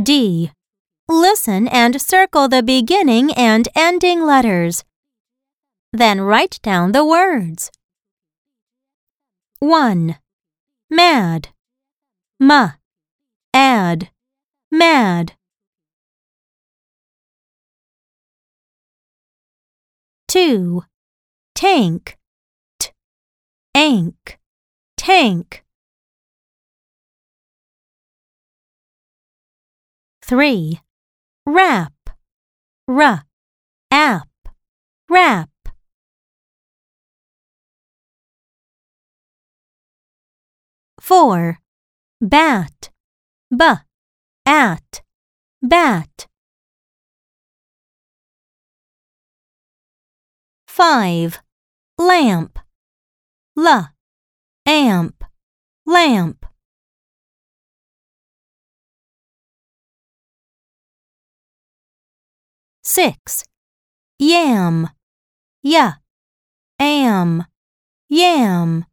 D. Listen and circle the beginning and ending letters. Then write down the words. 1. Mad. Ma. Add. Mad. 2. Tank. T. Ank. Tank. 3. Rap. R. App. Rap. 4. Bat. B. At. Bat. 5. Lamp. L. Amp. Lamp. 6. Yam. Y. Am. Yam.